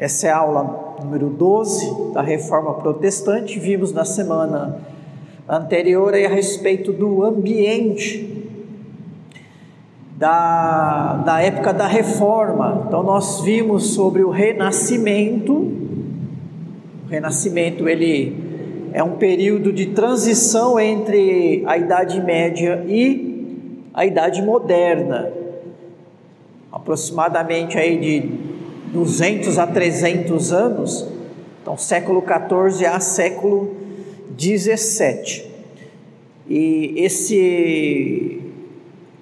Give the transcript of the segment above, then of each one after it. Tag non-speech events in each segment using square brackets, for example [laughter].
Essa é a aula número 12 da Reforma Protestante. Vimos na semana anterior a respeito do ambiente da, da época da Reforma. Então nós vimos sobre o Renascimento. O Renascimento ele é um período de transição entre a Idade Média e a Idade Moderna. Aproximadamente aí de 200 a 300 anos, então século 14 a século 17. E esse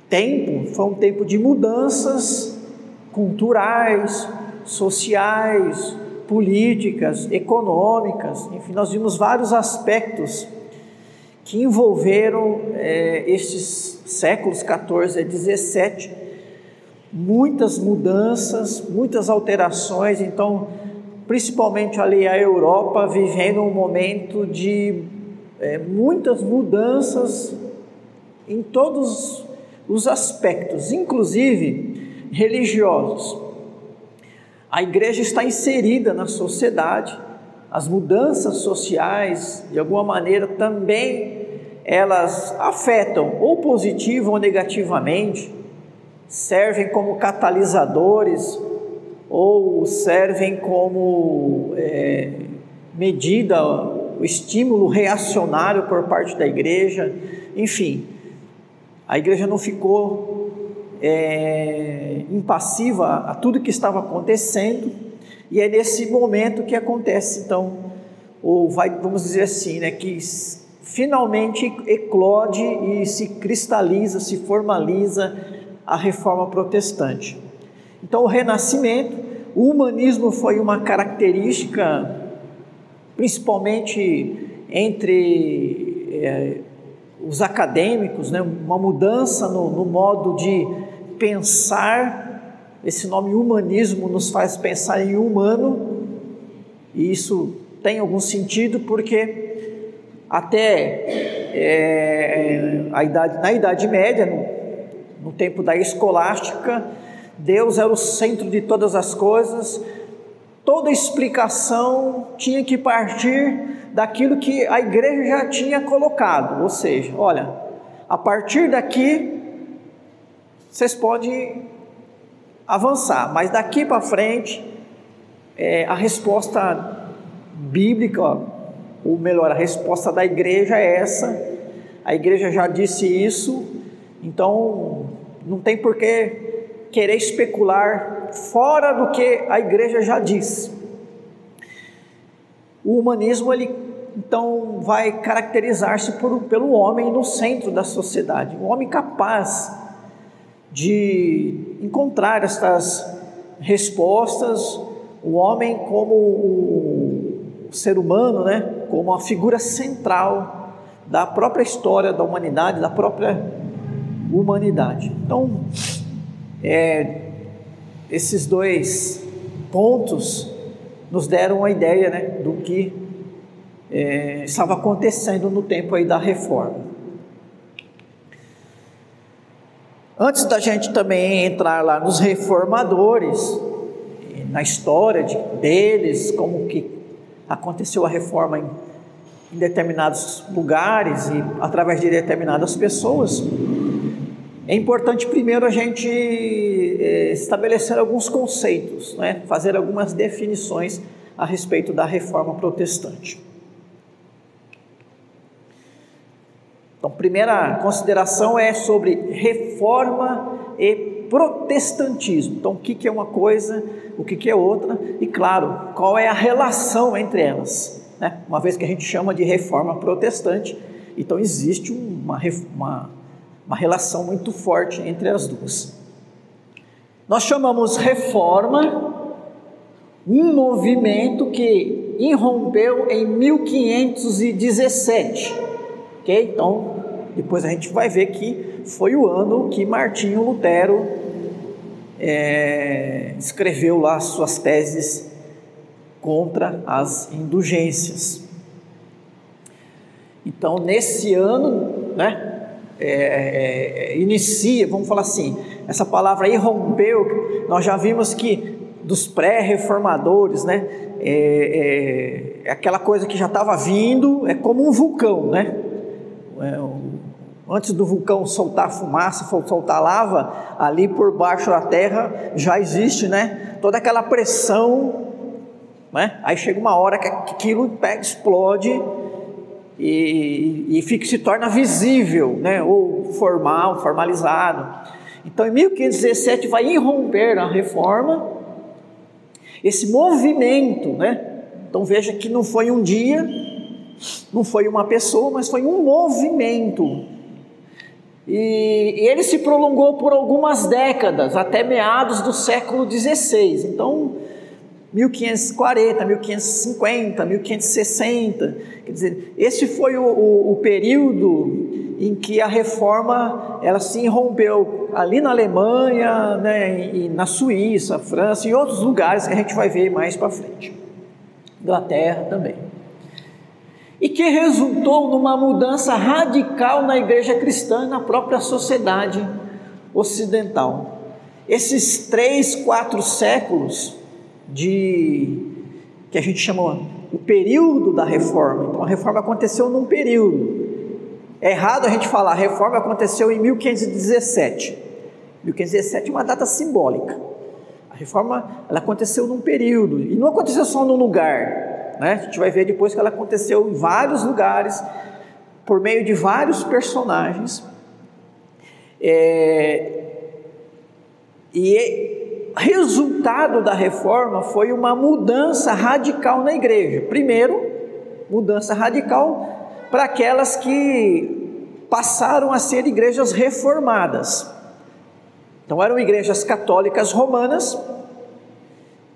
tempo foi um tempo de mudanças culturais, sociais, políticas, econômicas, enfim, nós vimos vários aspectos que envolveram é, estes séculos 14 a 17 muitas mudanças, muitas alterações, então, principalmente ali a Europa vivendo um momento de é, muitas mudanças em todos os aspectos, inclusive religiosos. A igreja está inserida na sociedade, as mudanças sociais, de alguma maneira, também elas afetam ou positivo ou negativamente servem como catalisadores ou servem como é, medida, o estímulo reacionário por parte da igreja, enfim, a igreja não ficou é, impassiva a tudo que estava acontecendo, e é nesse momento que acontece, então, ou vai, vamos dizer assim, né, que finalmente eclode e se cristaliza, se formaliza a reforma protestante. Então, o renascimento, o humanismo foi uma característica, principalmente entre é, os acadêmicos, né, uma mudança no, no modo de pensar. Esse nome humanismo nos faz pensar em humano, e isso tem algum sentido porque até é, a idade, na Idade Média, no tempo da escolástica, Deus era o centro de todas as coisas, toda explicação tinha que partir daquilo que a igreja já tinha colocado, ou seja, olha, a partir daqui vocês podem avançar, mas daqui para frente é, a resposta bíblica, ou melhor, a resposta da igreja é essa. A igreja já disse isso, então não tem por que querer especular fora do que a igreja já disse. O humanismo ele então vai caracterizar-se pelo homem no centro da sociedade, um homem capaz de encontrar estas respostas, o homem como o ser humano, né, como a figura central da própria história da humanidade, da própria humanidade. Então, é, esses dois pontos nos deram uma ideia né, do que é, estava acontecendo no tempo aí da reforma. Antes da gente também entrar lá nos reformadores, na história de, deles, como que aconteceu a reforma em, em determinados lugares e através de determinadas pessoas, é importante primeiro a gente é, estabelecer alguns conceitos, né? fazer algumas definições a respeito da reforma protestante. Então, primeira consideração é sobre reforma e protestantismo. Então, o que é uma coisa, o que é outra, e claro, qual é a relação entre elas. Né? Uma vez que a gente chama de reforma protestante, então existe uma, uma uma relação muito forte entre as duas. Nós chamamos reforma um movimento que irrompeu em 1517, ok? Então, depois a gente vai ver que foi o ano que Martinho Lutero é, escreveu lá suas teses contra as indulgências. Então, nesse ano, né, é, é, inicia, vamos falar assim, essa palavra irrompeu, nós já vimos que dos pré-reformadores, né? É, é, é, aquela coisa que já estava vindo, é como um vulcão, né? É, antes do vulcão soltar fumaça, soltar lava, ali por baixo da terra já existe, né? Toda aquela pressão, né? Aí chega uma hora que aquilo pega, explode e, e fica, se torna visível, né? Ou formal, formalizado. Então, em 1517 vai irromper a reforma, esse movimento, né? Então veja que não foi um dia, não foi uma pessoa, mas foi um movimento e, e ele se prolongou por algumas décadas, até meados do século XVI. Então, 1540, 1550, 1560. Quer dizer, esse foi o, o, o, período em que a reforma ela se irrompeu ali na Alemanha, né, e na Suíça, França e outros lugares que a gente vai ver mais para frente. Inglaterra também e que resultou numa mudança radical na igreja cristã e na própria sociedade ocidental. Esses três, quatro séculos de que a gente chama o período da reforma. Então a reforma aconteceu num período. É errado a gente falar, a reforma aconteceu em 1517. 1517 é uma data simbólica. A reforma ela aconteceu num período e não aconteceu só num lugar. Né? A gente vai ver depois que ela aconteceu em vários lugares, por meio de vários personagens. É, e resultado da reforma foi uma mudança radical na igreja. Primeiro, mudança radical para aquelas que passaram a ser igrejas reformadas. Então eram igrejas católicas romanas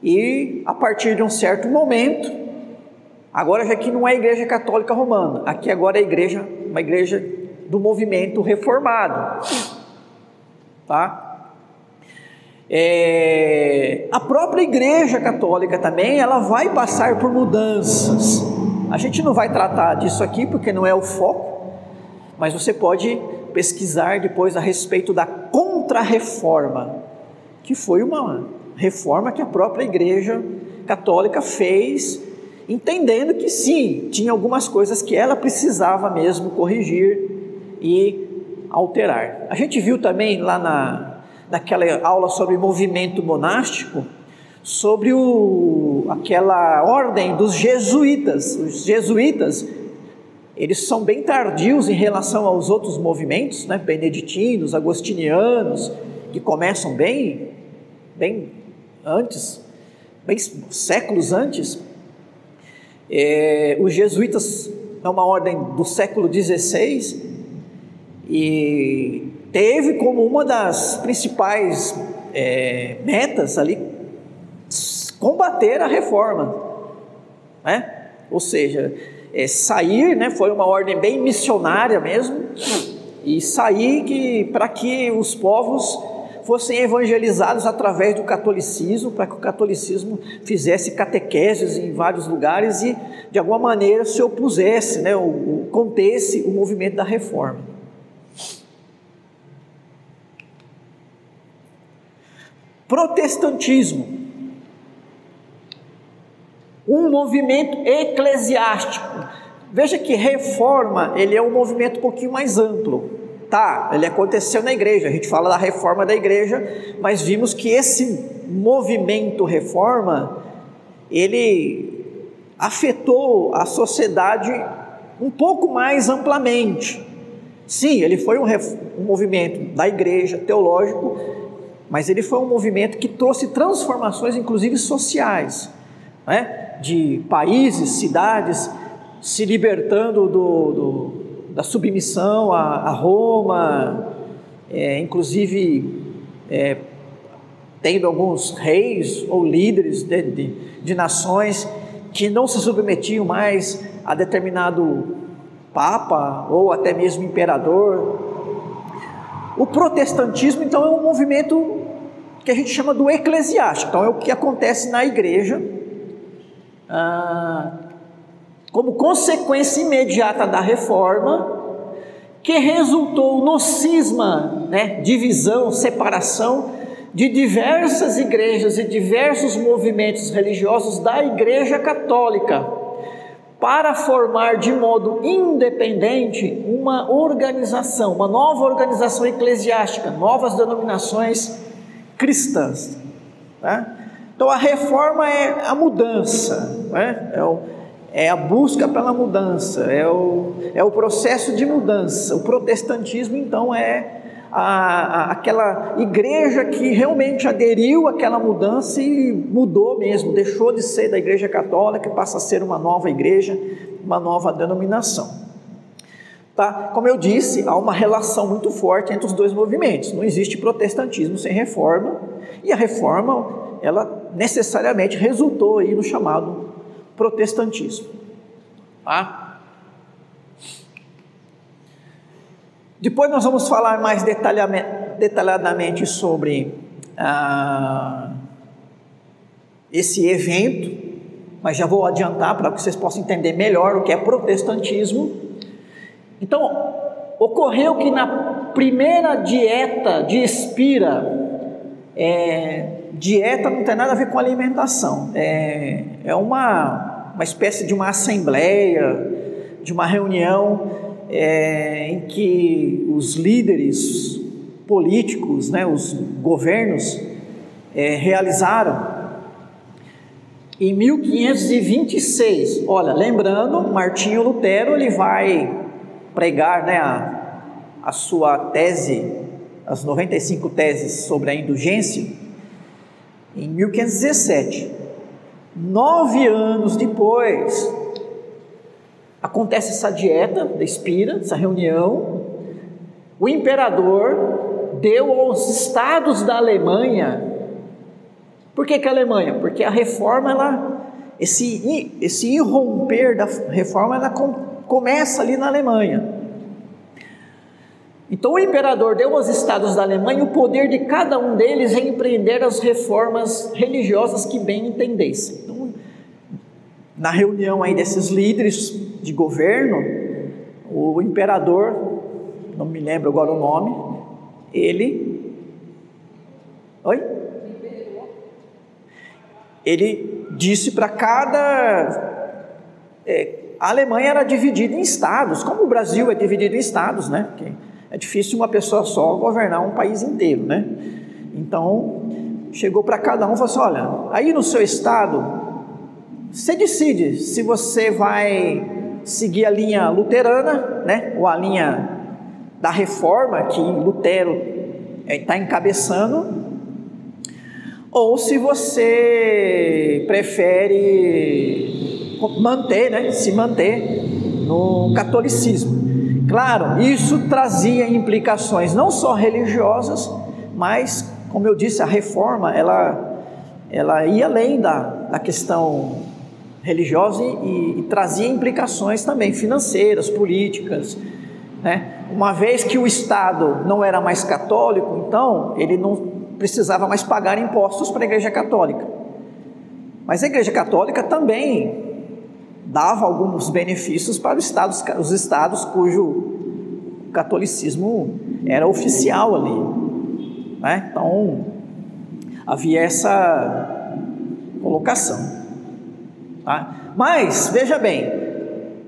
e a partir de um certo momento Agora já que não é igreja católica romana, aqui agora é igreja, uma igreja do movimento reformado, tá? É, a própria igreja católica também, ela vai passar por mudanças. A gente não vai tratar disso aqui porque não é o foco, mas você pode pesquisar depois a respeito da contra-reforma, que foi uma reforma que a própria igreja católica fez entendendo que sim, tinha algumas coisas que ela precisava mesmo corrigir e alterar. A gente viu também lá na, naquela aula sobre movimento monástico, sobre o, aquela ordem dos jesuítas. Os jesuítas, eles são bem tardios em relação aos outros movimentos, né? beneditinos, agostinianos, que começam bem, bem antes, bem séculos antes, é, os jesuítas é uma ordem do século XVI e teve como uma das principais é, metas ali combater a reforma, né? Ou seja, é, sair, né? Foi uma ordem bem missionária mesmo e sair que para que os povos fossem evangelizados através do catolicismo, para que o catolicismo fizesse catequeses em vários lugares e, de alguma maneira, se opusesse, né, o, o, contesse o movimento da reforma. Protestantismo. Um movimento eclesiástico. Veja que reforma, ele é um movimento um pouquinho mais amplo. Tá, ele aconteceu na igreja, a gente fala da reforma da igreja, mas vimos que esse movimento reforma, ele afetou a sociedade um pouco mais amplamente. Sim, ele foi um, um movimento da igreja, teológico, mas ele foi um movimento que trouxe transformações, inclusive sociais, né? de países, cidades se libertando do, do da submissão a, a Roma, é, inclusive é, tendo alguns reis ou líderes de, de, de nações que não se submetiam mais a determinado papa ou até mesmo imperador. O protestantismo, então, é um movimento que a gente chama do eclesiástico, então é o que acontece na igreja. Ah, como consequência imediata da reforma, que resultou no cisma, né, divisão, separação de diversas igrejas e diversos movimentos religiosos da Igreja Católica para formar de modo independente uma organização, uma nova organização eclesiástica, novas denominações cristãs. Né? Então a reforma é a mudança, né? é, o, é, a busca pela mudança, é o, é o processo de mudança. O protestantismo, então, é a, a, aquela igreja que realmente aderiu àquela mudança e mudou mesmo, deixou de ser da igreja católica e passa a ser uma nova igreja, uma nova denominação. Tá? Como eu disse, há uma relação muito forte entre os dois movimentos. Não existe protestantismo sem reforma, e a reforma, ela necessariamente resultou aí no chamado protestantismo. Tá? Depois nós vamos falar mais detalhadamente sobre ah, esse evento, mas já vou adiantar para que vocês possam entender melhor o que é protestantismo. Então, ocorreu que na primeira dieta de Espira, é, dieta não tem nada a ver com alimentação, é, é uma, uma espécie de uma assembleia, de uma reunião é, em que os líderes políticos, né, os governos, é, realizaram. Em 1526, olha, lembrando, Martinho Lutero ele vai pregar né, a, a sua tese, as 95 teses sobre a indulgência, em 1517. Nove anos depois, Acontece essa dieta da Espira, essa reunião. O imperador deu aos estados da Alemanha. Por que, que a Alemanha? Porque a reforma, ela, esse, esse irromper da reforma, ela começa ali na Alemanha. Então o imperador deu aos estados da Alemanha o poder de cada um deles empreender as reformas religiosas que bem entendessem. Então, na reunião aí desses líderes de governo, o imperador, não me lembro agora o nome, ele. Oi? Ele disse para cada. É, a Alemanha era dividida em estados, como o Brasil é dividido em estados, né? Porque é difícil uma pessoa só governar um país inteiro, né? Então, chegou para cada um e falou assim: olha, aí no seu estado, você decide se você vai seguir a linha luterana, né, ou a linha da reforma que Lutero está encabeçando, ou se você prefere manter, né, se manter no catolicismo. Claro, isso trazia implicações não só religiosas, mas, como eu disse, a reforma ela, ela ia além da, da questão religiosa e, e trazia implicações também financeiras, políticas. Né? Uma vez que o Estado não era mais católico, então ele não precisava mais pagar impostos para a Igreja Católica. Mas a Igreja Católica também dava alguns benefícios para os estados, os estados cujo catolicismo era oficial ali. Né? Então havia essa colocação. Tá? Mas, veja bem,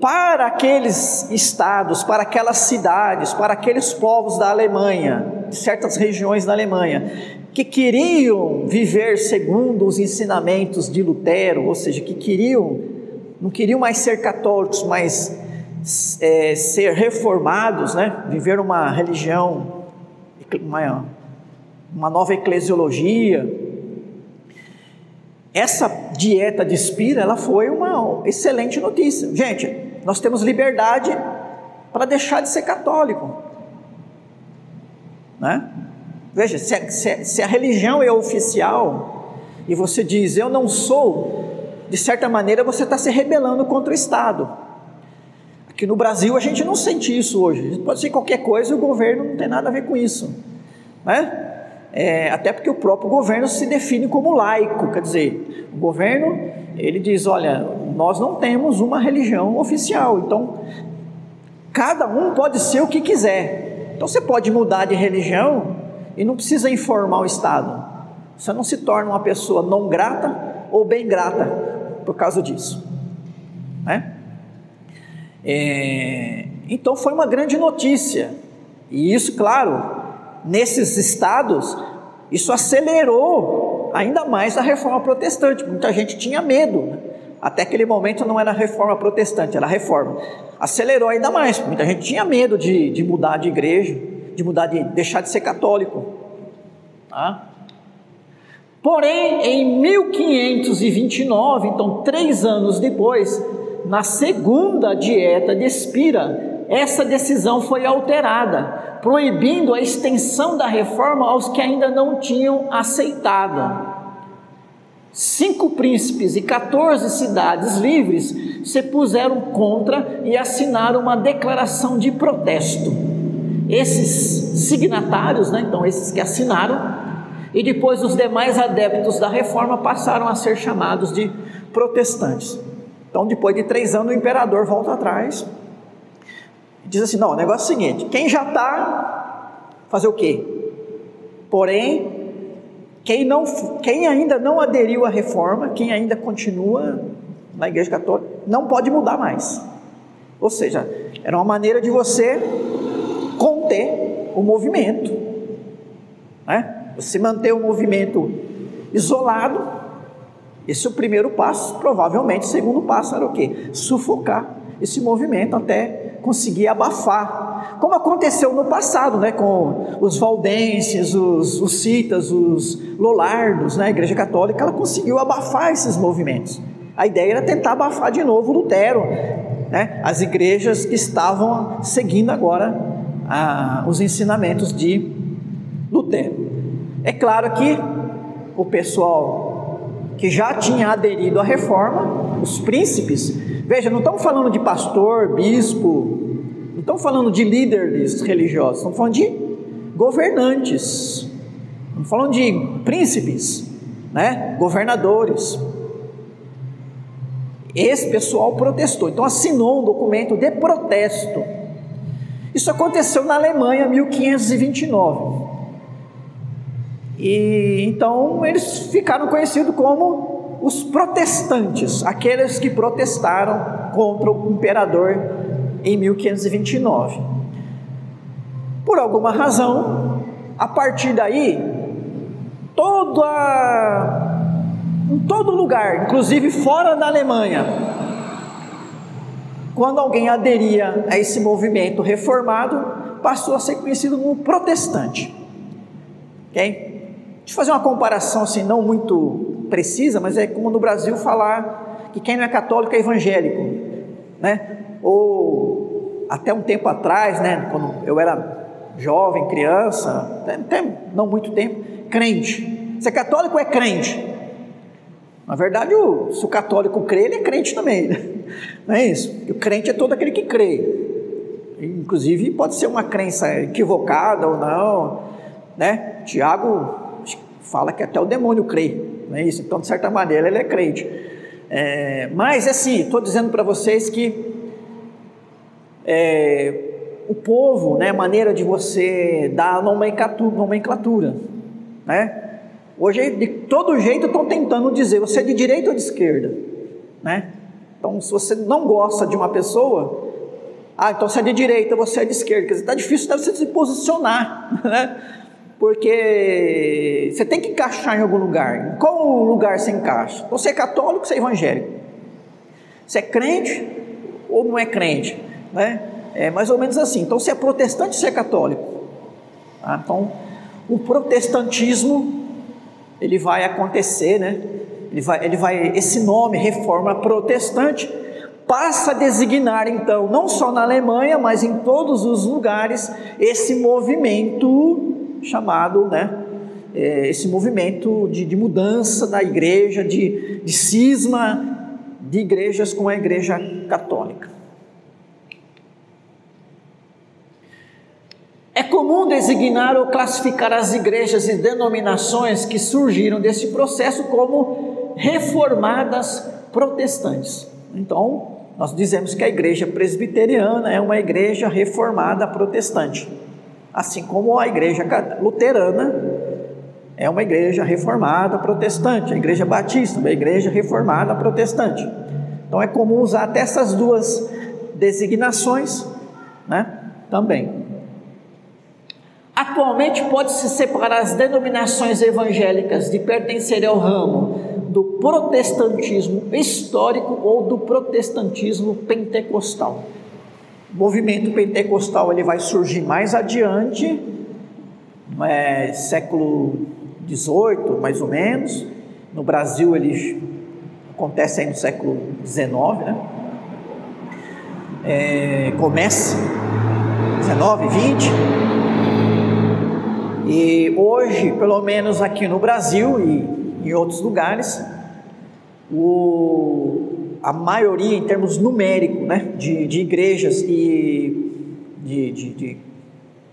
para aqueles estados, para aquelas cidades, para aqueles povos da Alemanha, de certas regiões da Alemanha, que queriam viver segundo os ensinamentos de Lutero, ou seja, que queriam, não queriam mais ser católicos, mas é, ser reformados, né? viver uma religião, uma, uma nova eclesiologia, essa dieta de espira, ela foi uma excelente notícia. Gente, nós temos liberdade para deixar de ser católico. Né? Veja, se a, se a religião é oficial e você diz eu não sou, de certa maneira você está se rebelando contra o Estado. Aqui no Brasil a gente não sente isso hoje. Pode ser qualquer coisa e o governo não tem nada a ver com isso. Né? é, até porque o próprio governo se define como laico, quer dizer, o governo ele diz, olha, nós não temos uma religião oficial, então cada um pode ser o que quiser. Então você pode mudar de religião e não precisa informar o Estado. Você não se torna uma pessoa não grata ou bem grata por causa disso. Né? É, então foi uma grande notícia. E isso, claro, nesses estados, isso acelerou ainda mais a reforma protestante. Muita gente tinha medo. Né? Até aquele momento não era reforma protestante, era reforma. Acelerou ainda mais. Muita gente tinha medo de, de mudar de igreja, de mudar de deixar de ser católico. Tá? Porém, em 1529, então três anos depois, na segunda dieta de Espira, essa decisão foi alterada, proibindo a extensão da reforma aos que ainda não tinham aceitado. Cinco príncipes e 14 cidades livres se puseram contra e assinaram uma declaração de protesto. Esses signatários, né, então esses que assinaram, e depois os demais adeptos da reforma passaram a ser chamados de protestantes. Então, depois de três anos, o imperador volta atrás e diz assim: não, o negócio é o seguinte: quem já está, fazer o quê? Porém, quem, não, quem ainda não aderiu à reforma, quem ainda continua na Igreja Católica, não pode mudar mais. Ou seja, era uma maneira de você conter o movimento. Né? Você manter o movimento isolado, esse é o primeiro passo, provavelmente o segundo passo era o quê? Sufocar esse movimento até conseguir abafar, como aconteceu no passado, né, com os valdenses, os, os citas, os lolardos, né, a Igreja Católica, ela conseguiu abafar esses movimentos. A ideia era tentar abafar de novo Lutero, né, as igrejas que estavam seguindo agora ah, os ensinamentos de Lutero. É claro que o pessoal que já tinha aderido à reforma, os príncipes, veja, não estamos falando de pastor, bispo, não estamos falando de líderes religiosos, estamos falando de governantes, estamos falando de príncipes, né? governadores. Esse pessoal protestou, então assinou um documento de protesto. Isso aconteceu na Alemanha, 1529. E então eles ficaram conhecidos como os protestantes, aqueles que protestaram contra o imperador em 1529. Por alguma razão, a partir daí, toda em todo lugar, inclusive fora da Alemanha, quando alguém aderia a esse movimento reformado, passou a ser conhecido como protestante. Ok? Deixa eu fazer uma comparação assim, não muito precisa, mas é como no Brasil falar que quem não é católico é evangélico, né? Ou até um tempo atrás, né, quando eu era jovem, criança, até não muito tempo, crente. Ser católico é crente. Na verdade, o, se o católico crê, ele é crente também. Né? Não é isso? O crente é todo aquele que crê. Inclusive, pode ser uma crença equivocada ou não. Né? Tiago fala que até o demônio crê, não é isso? Então, de certa maneira, ele é crente. É, mas, assim, estou dizendo para vocês que é, o povo, né, maneira de você dar nomenclatura, nomenclatura né? Hoje, de todo jeito, estão tentando dizer você é de direita ou de esquerda, né? Então, se você não gosta de uma pessoa, ah, então você é de direita, você é de esquerda, quer dizer, está difícil de você se posicionar, [laughs] né? Porque você tem que encaixar em algum lugar. Em qual lugar você encaixa? Você é católico, você é evangélico. Você é crente ou não é crente? Né? É mais ou menos assim. Então, você é protestante, você é católico. Tá? Então, o protestantismo ele vai acontecer, né? Ele vai, ele vai, esse nome, reforma protestante, passa a designar então, não só na Alemanha, mas em todos os lugares, esse movimento chamado, né, é, esse movimento de, de, mudança da igreja, de, de cisma de igrejas com a igreja católica. É comum designar ou classificar as igrejas e denominações que surgiram desse processo como reformadas protestantes. Então, nós dizemos que a igreja presbiteriana é uma igreja reformada protestante assim como a igreja luterana é uma igreja reformada protestante, a igreja batista, uma igreja reformada protestante. Então é comum usar até essas duas designações, né? Também. Atualmente pode-se separar as denominações evangélicas de pertencer ao ramo do protestantismo histórico ou do protestantismo pentecostal. O movimento pentecostal ele vai surgir mais adiante, é, século XVIII, mais ou menos. No Brasil ele acontece aí no século XIX, né? É, começa 19, 20 e hoje, pelo menos aqui no Brasil e em outros lugares, o, a maioria, em termos numéricos, né, de, de igrejas e de, de, de,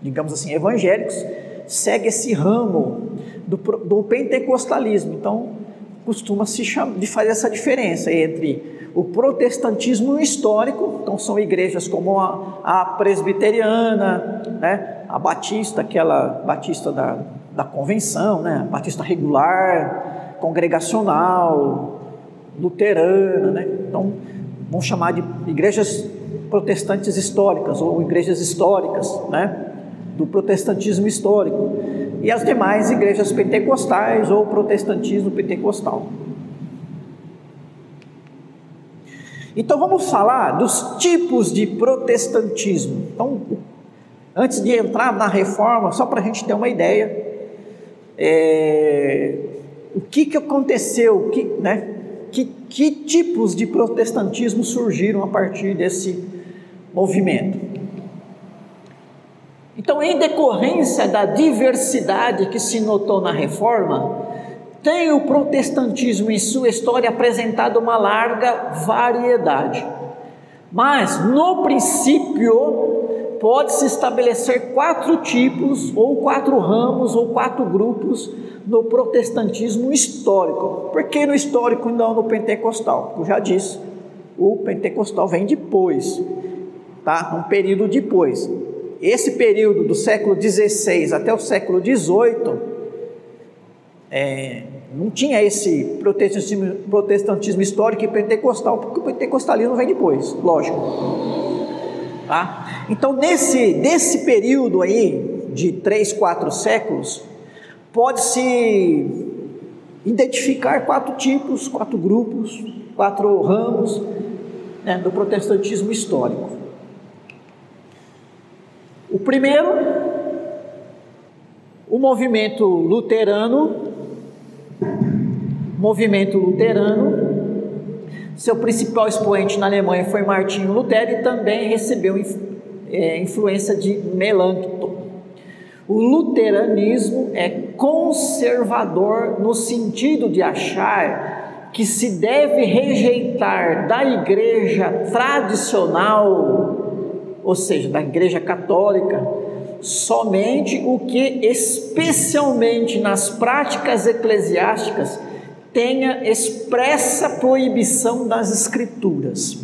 digamos assim, evangélicos, segue esse ramo do, do pentecostalismo. Então, costuma se chamar, de fazer essa diferença entre o protestantismo histórico, então são igrejas como a, a presbiteriana, né, a batista, aquela batista da, da convenção, né? batista regular, congregacional, luterana, né? Então, vamos chamar de igrejas protestantes históricas ou igrejas históricas, né? Do protestantismo histórico. E as demais igrejas pentecostais ou protestantismo pentecostal. Então vamos falar dos tipos de protestantismo. Então, Antes de entrar na reforma, só para a gente ter uma ideia, é, o que, que aconteceu, que, né, que, que tipos de protestantismo surgiram a partir desse movimento. Então, em decorrência da diversidade que se notou na reforma, tem o protestantismo em sua história apresentado uma larga variedade. Mas, no princípio, pode-se estabelecer quatro tipos, ou quatro ramos, ou quatro grupos no protestantismo histórico. Por que no histórico e não no pentecostal? Eu já disse, o pentecostal vem depois, tá? Um período depois. Esse período do século XVI até o século XVIII é, não tinha esse protestantismo, protestantismo histórico e pentecostal, porque o pentecostalismo vem depois, lógico. Tá? Então, nesse, nesse período aí, de três, quatro séculos, pode-se identificar quatro tipos, quatro grupos, quatro ramos né, do protestantismo histórico. O primeiro, o movimento luterano, movimento luterano, seu principal expoente na Alemanha foi Martinho Lutero e também recebeu é, influência de Melanchthon. O luteranismo é conservador no sentido de achar que se deve rejeitar da igreja tradicional, ou seja, da igreja católica, somente o que, especialmente nas práticas eclesiásticas, tenha expressa proibição das Escrituras.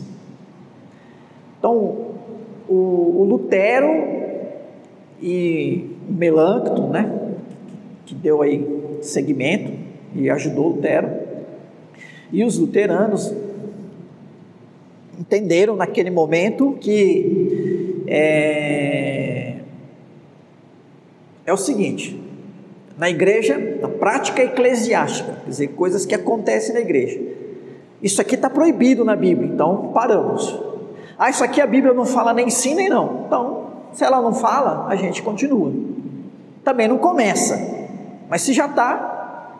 Então, o, o Lutero e o Melancton, né, que deu aí segmento e ajudou Lutero, e os luteranos entenderam naquele momento que é, é o seguinte: na igreja, na prática eclesiástica, quer dizer, coisas que acontecem na igreja. Isso aqui está proibido na Bíblia, então paramos. Ah, isso aqui a Bíblia não fala nem sim nem não. Então, se ela não fala, a gente continua. Também não começa, mas se já está,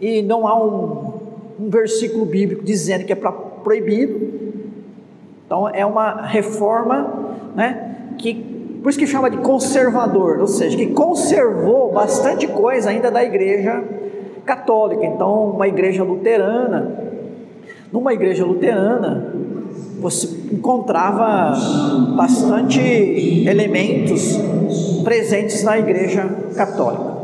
e não há um, um versículo bíblico dizendo que é para proibido, então é uma reforma né, que por isso que chama de conservador, ou seja, que conservou bastante coisa ainda da igreja católica. Então, uma igreja luterana, numa igreja luterana, você encontrava bastante elementos presentes na igreja católica.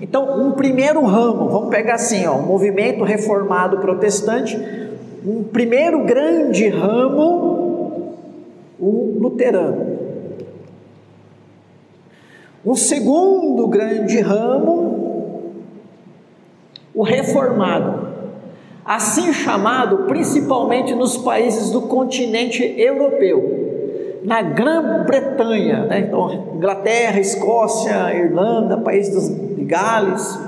Então, um primeiro ramo, vamos pegar assim, ó, o movimento reformado protestante, um primeiro grande ramo o luterano. Um segundo grande ramo, o reformado, assim chamado principalmente nos países do continente europeu, na Grã-Bretanha, né? então, Inglaterra, Escócia, Irlanda, país dos, de Gales,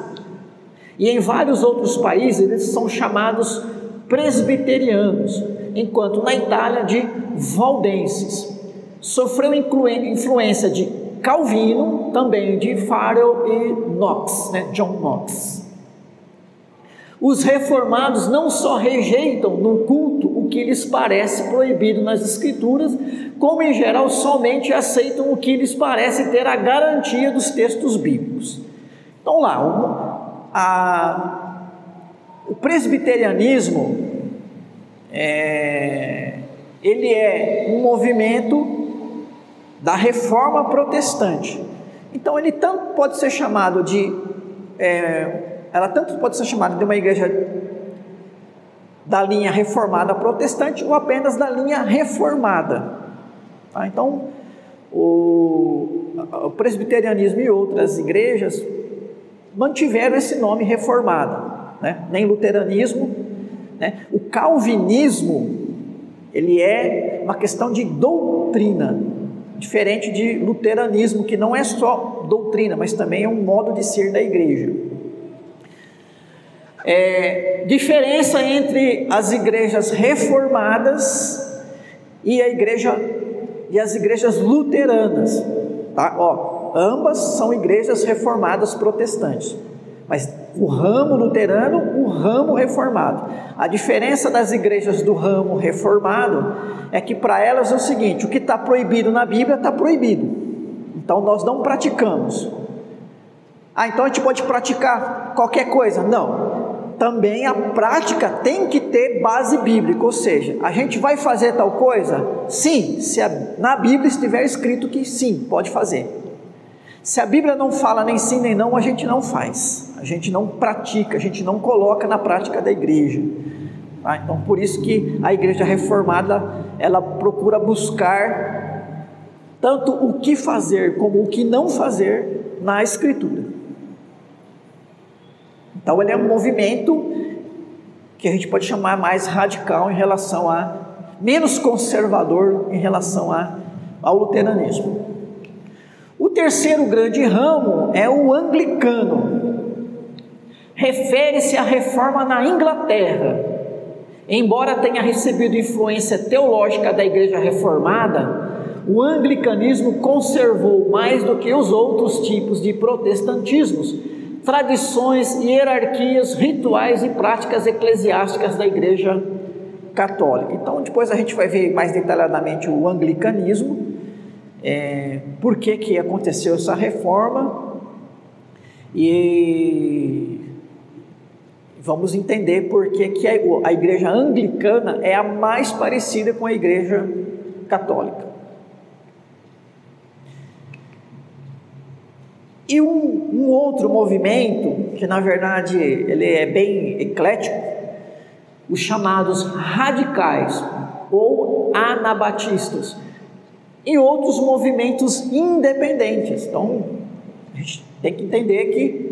e em vários outros países eles são chamados presbiterianos, enquanto na Itália de valdenses. Sofreu influência de Calvino, também de Farrell e Knox, né? John Knox. Os reformados não só rejeitam no culto o que lhes parece proibido nas Escrituras, como em geral somente aceitam o que lhes parece ter a garantia dos textos bíblicos. Então, lá, a, o presbiterianismo é, ele é um movimento da reforma protestante. Então, ele tanto pode ser chamado de é, ela tanto pode ser chamada de uma igreja da linha reformada protestante ou apenas da linha reformada. Tá? Então, o, o, presbiterianismo e outras igrejas mantiveram esse nome reformada, né? nem luteranismo. Né? O calvinismo, ele é uma questão de doutrina, diferente de luteranismo, que não é só doutrina, mas também é um modo de ser da igreja. É, diferença entre as igrejas reformadas e a igreja e as igrejas luteranas, tá? Ó, ambas são igrejas reformadas protestantes, mas o ramo luterano, o ramo reformado. A diferença das igrejas do ramo reformado é que para elas é o seguinte: o que está proibido na Bíblia está proibido, então nós não praticamos. Ah, então a gente pode praticar qualquer coisa? Não também a prática tem que ter base bíblica, ou seja, a gente vai fazer tal coisa? Sim, se a, na Bíblia estiver escrito que sim, pode fazer. Se a Bíblia não fala nem sim nem não, a gente não faz, a gente não pratica, a gente não coloca na prática da igreja. Tá? Então, por isso que a igreja reformada ela procura buscar tanto o que fazer como o que não fazer na Escritura. Então ele é um movimento que a gente pode chamar mais radical em relação a menos conservador em relação a, ao luteranismo. O terceiro grande ramo é o anglicano. Refere-se à reforma na Inglaterra. Embora tenha recebido influência teológica da Igreja Reformada, o anglicanismo conservou mais do que os outros tipos de protestantismos tradições, hierarquias, rituais e práticas eclesiásticas da Igreja Católica. Então, depois a gente vai ver mais detalhadamente o anglicanismo, é, por que, que aconteceu essa reforma e vamos entender por que, que a igreja anglicana é a mais parecida com a igreja católica. E um, um, outro movimento, que na verdade ele é bem eclético, os chamados radicais ou anabatistas, e outros movimentos independentes. Então, a gente tem que entender que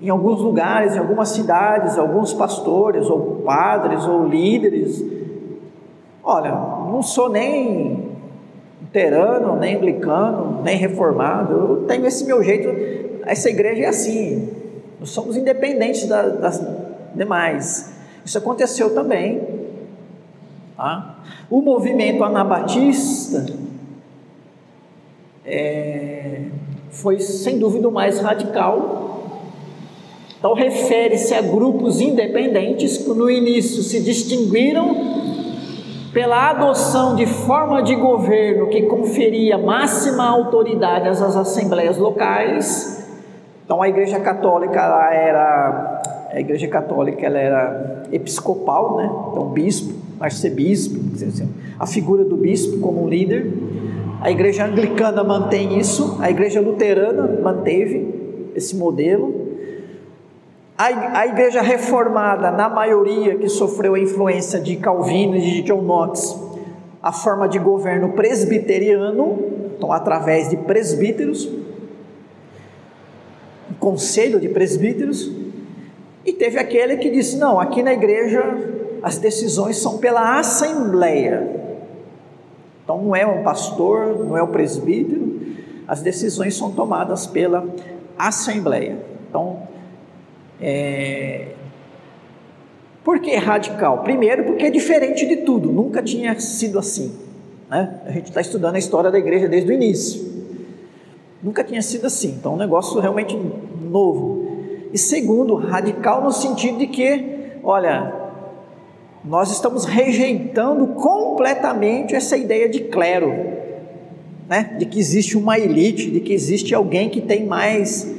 em alguns lugares, em algumas cidades, alguns pastores ou padres ou líderes, olha, não sou nem luterano, nem anglicano, nem reformado. Eu tenho esse meu jeito. Essa igreja é assim. Nós somos independentes da, das demais. Isso aconteceu também. Tá? O movimento anabatista é, foi sem dúvida o mais radical. Então, refere-se a grupos independentes que no início se distinguiram pela adoção de forma de governo que conferia máxima autoridade às assembleias locais. Então a Igreja Católica ela era a Igreja Católica ela era episcopal, né? Então bispo, arcebispo, assim, a figura do bispo como um líder. A Igreja Anglicana mantém isso, a Igreja Luterana manteve esse modelo. A, igreja reformada, na maioria que sofreu a influência de Calvino e de John Knox, a forma de governo presbiteriano, então através de presbíteros. conselho de presbíteros, e teve aquele que disse: não, aqui na igreja as decisões são pela assembleia. Então não é um pastor, não é o presbítero, as decisões são tomadas pela assembleia. Então, é... por que radical? Primeiro, porque é diferente de tudo, nunca tinha sido assim. Né? A gente está estudando a história da igreja desde o início. Nunca tinha sido assim, então é um negócio realmente novo. E segundo, radical no sentido de que, olha, nós estamos rejeitando completamente essa ideia de clero, né? de que existe uma elite, de que existe alguém que tem mais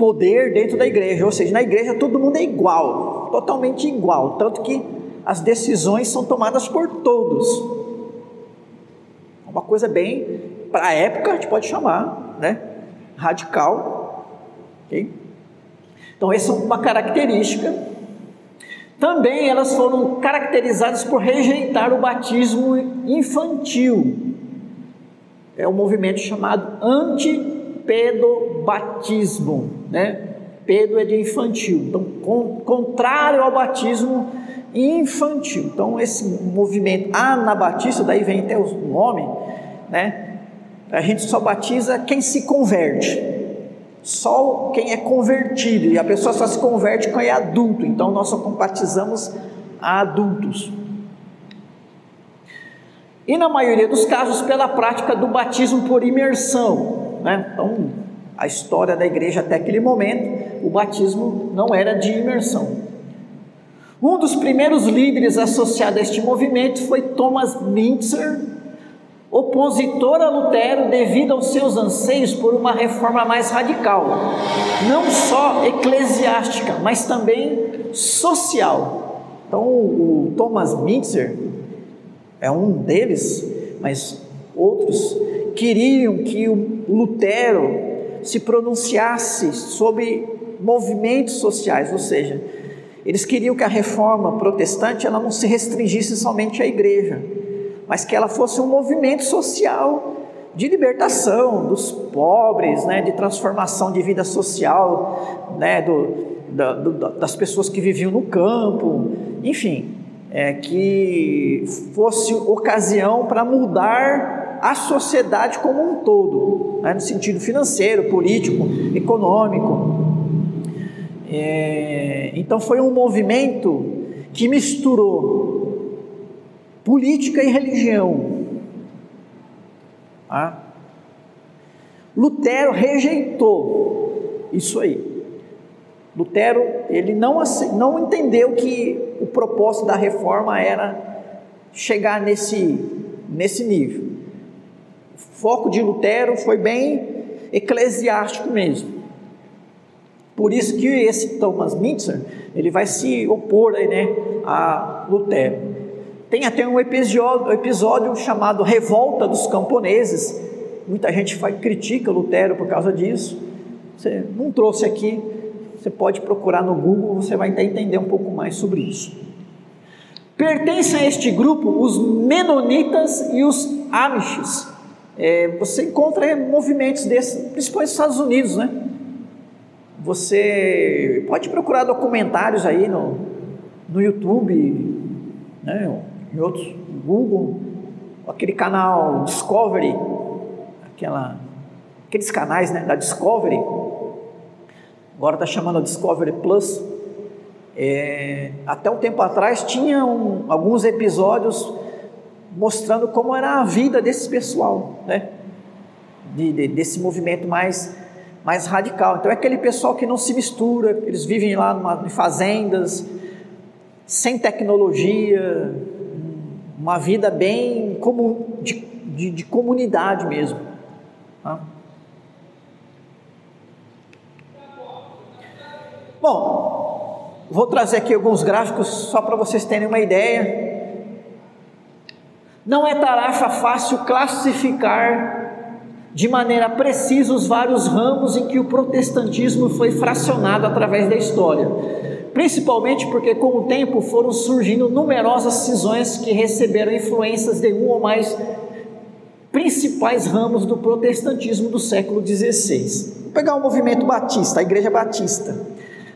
poder dentro da igreja, ou seja, na igreja todo mundo é igual, totalmente igual, tanto que as decisões são tomadas por todos. Uma coisa bem, para a época, a gente pode chamar, né? Radical. Okay? Então, essa é uma característica. Também elas foram caracterizadas por rejeitar o batismo infantil. É um movimento chamado antipedobatismo, né? Pedo é de infantil, então contrário ao batismo infantil. Então esse movimento anabatista, daí vem até o nome, né? A gente só batiza quem se converte. Só quem é convertido, e a pessoa só se converte quando é adulto, então nós só batizamos a adultos. E na maioria dos casos, pela prática do batismo por imersão. Né? Então, a história da igreja até aquele momento, o batismo não era de imersão. Um dos primeiros líderes associados a este movimento foi Thomas Mintzer, opositor a Lutero devido aos seus anseios por uma reforma mais radical, não só eclesiástica, mas também social. Então, o Thomas Mintzer é um deles, mas outros queriam que o Lutero se pronunciasse sobre movimentos sociais, ou seja, eles queriam que a reforma protestante ela não se restringisse somente à igreja, mas que ela fosse um movimento social de libertação dos pobres, né, de transformação de vida social, né, do, da, do, das pessoas que viviam no campo, enfim, é, que fosse ocasião para mudar a sociedade como um todo, né, no sentido financeiro, político, econômico. É, então foi um movimento que misturou política e religião. Ah. Lutero rejeitou isso aí. Lutero ele não, não entendeu que o propósito da reforma era chegar nesse, nesse nível. Foco de Lutero foi bem eclesiástico mesmo. Por isso que esse Thomas Mintzer ele vai se opor aí, né, a Lutero. Tem até um episódio, episódio chamado Revolta dos Camponeses. Muita gente faz, critica Lutero por causa disso. Você não trouxe aqui, você pode procurar no Google, você vai entender um pouco mais sobre isso. Pertencem a este grupo os Menonitas e os Amishes. É, você encontra movimentos desses, principalmente nos Estados Unidos, né? Você pode procurar documentários aí no, no YouTube, né? em outros, Google, aquele canal Discovery, aquela, aqueles canais né, da Discovery, agora está chamando Discovery Plus. É, até um tempo atrás tinham alguns episódios mostrando como era a vida desse pessoal, né? De, de, desse movimento mais, mais radical. Então é aquele pessoal que não se mistura, eles vivem lá numa, em fazendas, sem tecnologia, uma vida bem como de, de, de comunidade mesmo. Tá? Bom, vou trazer aqui alguns gráficos só para vocês terem uma ideia. Não é tarefa fácil classificar de maneira precisa os vários ramos em que o protestantismo foi fracionado através da história principalmente porque com o tempo foram surgindo numerosas cisões que receberam influências de um ou mais principais ramos do protestantismo do século XVI. Vou pegar o movimento batista, a igreja batista.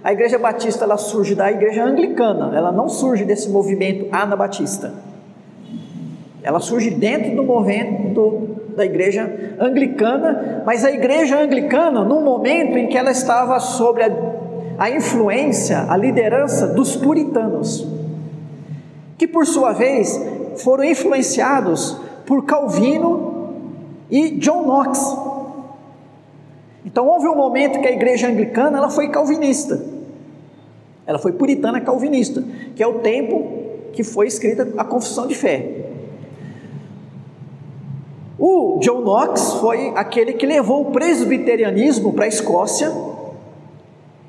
A igreja batista ela surge da igreja anglicana, ela não surge desse movimento anabatista. Ela surge dentro do movimento da igreja anglicana, mas a igreja anglicana, no momento em que ela estava sob a, a influência, a liderança dos puritanos, que por sua vez foram influenciados por Calvino e John Knox. Então houve um momento que a igreja anglicana ela foi calvinista. Ela foi puritana calvinista, que é o tempo que foi escrita a confissão de fé. O John Knox foi aquele que levou o presbiterianismo para a Escócia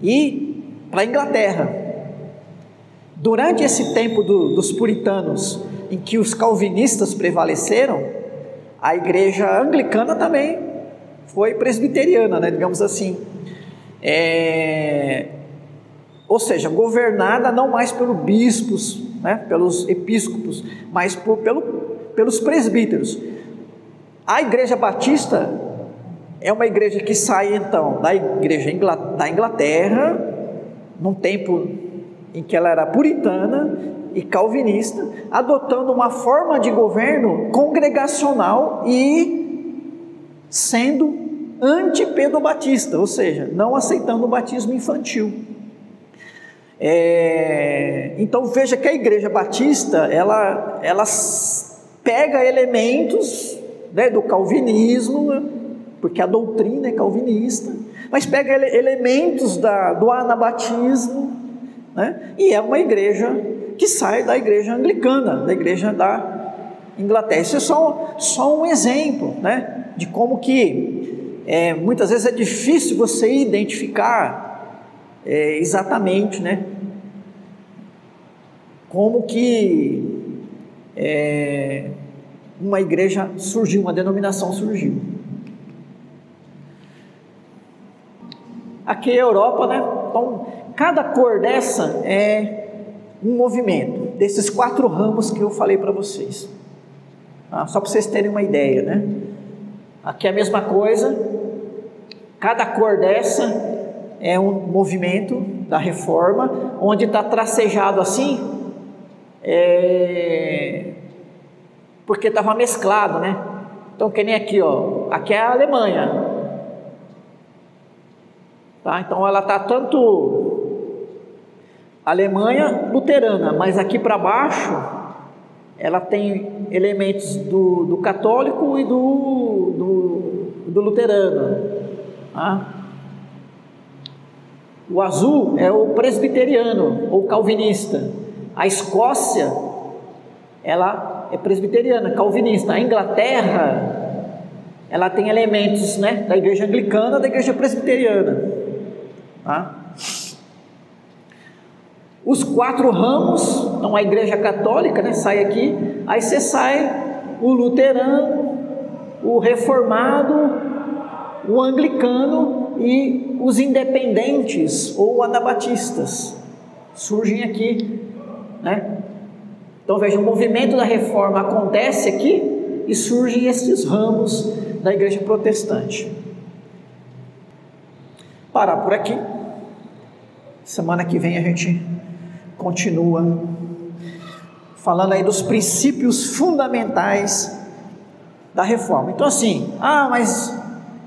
e para a Inglaterra. Durante esse tempo do, dos puritanos, em que os calvinistas prevaleceram, a igreja anglicana também foi presbiteriana, né, digamos assim. É, ou seja, governada não mais pelos bispos, né, pelos episcopos, mas por, pelo, pelos presbíteros. A igreja batista é uma igreja que sai então da igreja da Inglaterra, num tempo em que ela era puritana e calvinista, adotando uma forma de governo congregacional e sendo anti-pedobatista, ou seja, não aceitando o batismo infantil. É, então veja que a igreja batista ela, ela pega elementos né, do calvinismo, porque a doutrina é calvinista, mas pega ele, elementos da, do anabatismo, né, e é uma igreja que sai da igreja anglicana, da igreja da Inglaterra. Isso é só, só um exemplo né, de como que é, muitas vezes é difícil você identificar é, exatamente né, como que é, uma igreja surgiu, uma denominação surgiu. Aqui é a Europa, né? Então, cada cor dessa é um movimento, desses quatro ramos que eu falei para vocês. Ah, só para vocês terem uma ideia, né? Aqui é a mesma coisa, cada cor dessa é um movimento da reforma, onde está tracejado assim, é, porque estava mesclado, né? Então, que nem aqui, ó, aqui é a Alemanha, tá? Então, ela está tanto Alemanha luterana, mas aqui para baixo ela tem elementos do, do católico e do, do, do luterano. Tá? O azul é o presbiteriano ou calvinista. A Escócia, ela é presbiteriana, calvinista. A Inglaterra, ela tem elementos né, da igreja anglicana, da igreja presbiteriana. Tá? Os quatro ramos, então a igreja católica né, sai aqui, aí você sai o luterano, o reformado, o anglicano e os independentes ou anabatistas surgem aqui, né? Então veja, o movimento da reforma acontece aqui e surgem esses ramos da igreja protestante. Parar por aqui. Semana que vem a gente continua falando aí dos princípios fundamentais da reforma. Então assim, ah, mas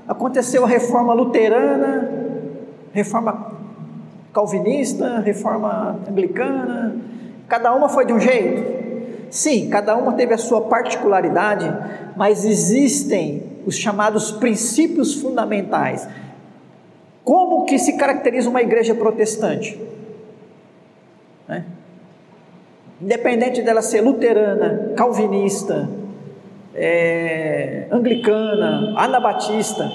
aconteceu a reforma luterana, reforma calvinista, reforma anglicana, Cada uma foi de um jeito? Sim, cada uma teve a sua particularidade, mas existem os chamados princípios fundamentais. Como que se caracteriza uma igreja protestante? Né? Independente dela ser luterana, calvinista, é, anglicana, anabatista,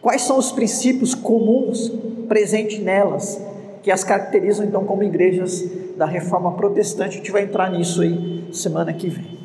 quais são os princípios comuns presentes nelas? Que as caracterizam então como igrejas da reforma protestante. A gente vai entrar nisso aí semana que vem.